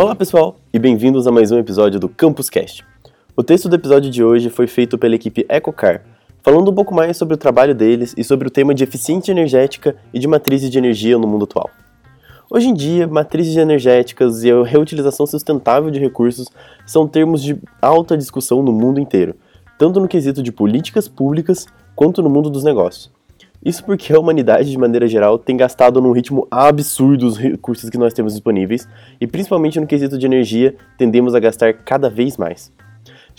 Olá pessoal e bem-vindos a mais um episódio do Campus Cast. O texto do episódio de hoje foi feito pela equipe EcoCar, falando um pouco mais sobre o trabalho deles e sobre o tema de eficiência energética e de matrizes de energia no mundo atual. Hoje em dia, matrizes energéticas e a reutilização sustentável de recursos são termos de alta discussão no mundo inteiro, tanto no quesito de políticas públicas quanto no mundo dos negócios. Isso porque a humanidade, de maneira geral, tem gastado num ritmo absurdo os recursos que nós temos disponíveis, e principalmente no quesito de energia, tendemos a gastar cada vez mais.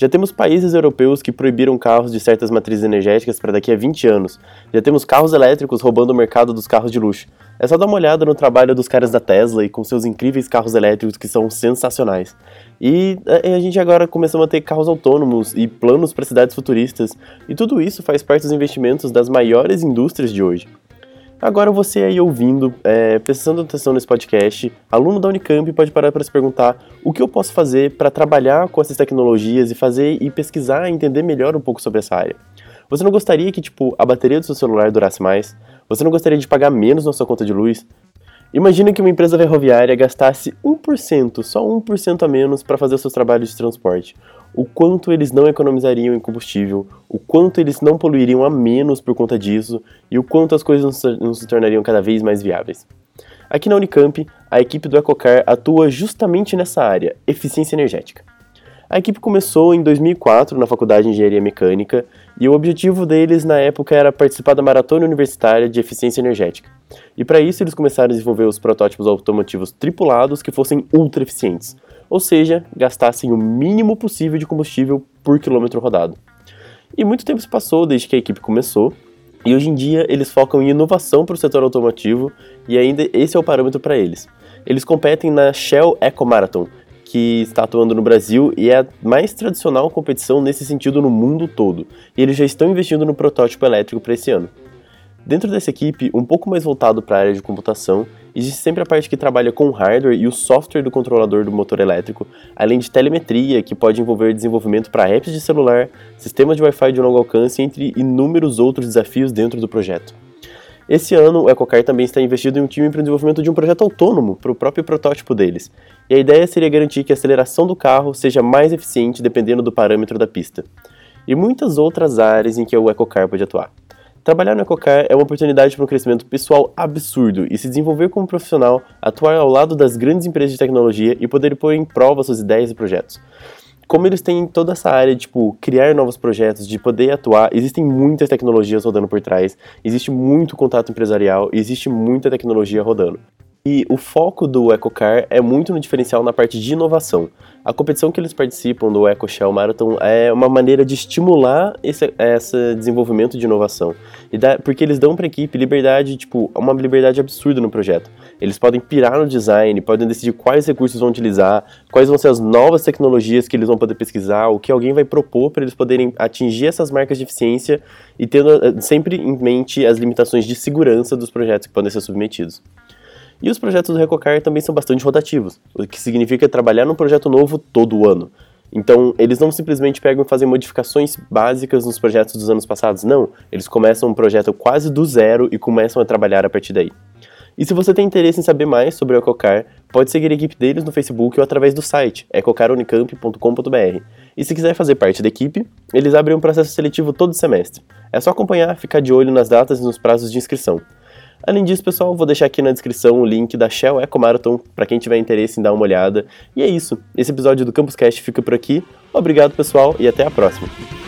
Já temos países europeus que proibiram carros de certas matrizes energéticas para daqui a 20 anos. Já temos carros elétricos roubando o mercado dos carros de luxo. É só dar uma olhada no trabalho dos caras da Tesla e com seus incríveis carros elétricos que são sensacionais. E a gente agora começamos a ter carros autônomos e planos para cidades futuristas, e tudo isso faz parte dos investimentos das maiores indústrias de hoje. Agora você aí ouvindo, é, prestando atenção nesse podcast, aluno da Unicamp pode parar para se perguntar o que eu posso fazer para trabalhar com essas tecnologias e fazer e pesquisar e entender melhor um pouco sobre essa área. Você não gostaria que tipo a bateria do seu celular durasse mais? Você não gostaria de pagar menos na sua conta de luz? Imagine que uma empresa ferroviária gastasse 1%, só 1% a menos para fazer seus trabalhos de transporte. O quanto eles não economizariam em combustível, o quanto eles não poluiriam a menos por conta disso e o quanto as coisas não se tornariam cada vez mais viáveis. Aqui na Unicamp, a equipe do EcoCar atua justamente nessa área, eficiência energética. A equipe começou em 2004 na Faculdade de Engenharia Mecânica e o objetivo deles na época era participar da Maratona Universitária de Eficiência Energética. E para isso eles começaram a desenvolver os protótipos automotivos tripulados que fossem ultra eficientes, ou seja, gastassem o mínimo possível de combustível por quilômetro rodado. E muito tempo se passou desde que a equipe começou, e hoje em dia eles focam em inovação para o setor automotivo e ainda esse é o parâmetro para eles. Eles competem na Shell Eco Marathon, que está atuando no Brasil e é a mais tradicional competição nesse sentido no mundo todo. E eles já estão investindo no protótipo elétrico para esse ano. Dentro dessa equipe, um pouco mais voltado para a área de computação, existe sempre a parte que trabalha com o hardware e o software do controlador do motor elétrico, além de telemetria, que pode envolver desenvolvimento para apps de celular, sistemas de Wi-Fi de longo alcance, entre inúmeros outros desafios dentro do projeto. Esse ano, o EcoCar também está investido em um time para o desenvolvimento de um projeto autônomo para o próprio protótipo deles. E a ideia seria garantir que a aceleração do carro seja mais eficiente dependendo do parâmetro da pista. E muitas outras áreas em que o EcoCar pode atuar. Trabalhar no EcoCar é uma oportunidade para um crescimento pessoal absurdo e se desenvolver como profissional, atuar ao lado das grandes empresas de tecnologia e poder pôr em prova suas ideias e projetos como eles têm toda essa área, tipo, criar novos projetos, de poder atuar, existem muitas tecnologias rodando por trás, existe muito contato empresarial, existe muita tecnologia rodando. E o foco do EcoCar é muito no diferencial na parte de inovação. A competição que eles participam do Eco Shell Marathon é uma maneira de estimular esse, esse desenvolvimento de inovação. E dá, porque eles dão para a equipe liberdade, tipo, uma liberdade absurda no projeto. Eles podem pirar no design, podem decidir quais recursos vão utilizar, quais vão ser as novas tecnologias que eles vão poder pesquisar, o que alguém vai propor para eles poderem atingir essas marcas de eficiência e tendo eh, sempre em mente as limitações de segurança dos projetos que podem ser submetidos. E os projetos do Recocar também são bastante rotativos, o que significa trabalhar num projeto novo todo ano. Então, eles não simplesmente pegam e fazem modificações básicas nos projetos dos anos passados, não. Eles começam um projeto quase do zero e começam a trabalhar a partir daí. E se você tem interesse em saber mais sobre o Ecocar, pode seguir a equipe deles no Facebook ou através do site ecocarunicamp.com.br. E se quiser fazer parte da equipe, eles abrem um processo seletivo todo semestre. É só acompanhar, ficar de olho nas datas e nos prazos de inscrição. Além disso, pessoal, vou deixar aqui na descrição o link da Shell Eco Marathon para quem tiver interesse em dar uma olhada. E é isso. Esse episódio do Campus Cast fica por aqui. Obrigado, pessoal, e até a próxima.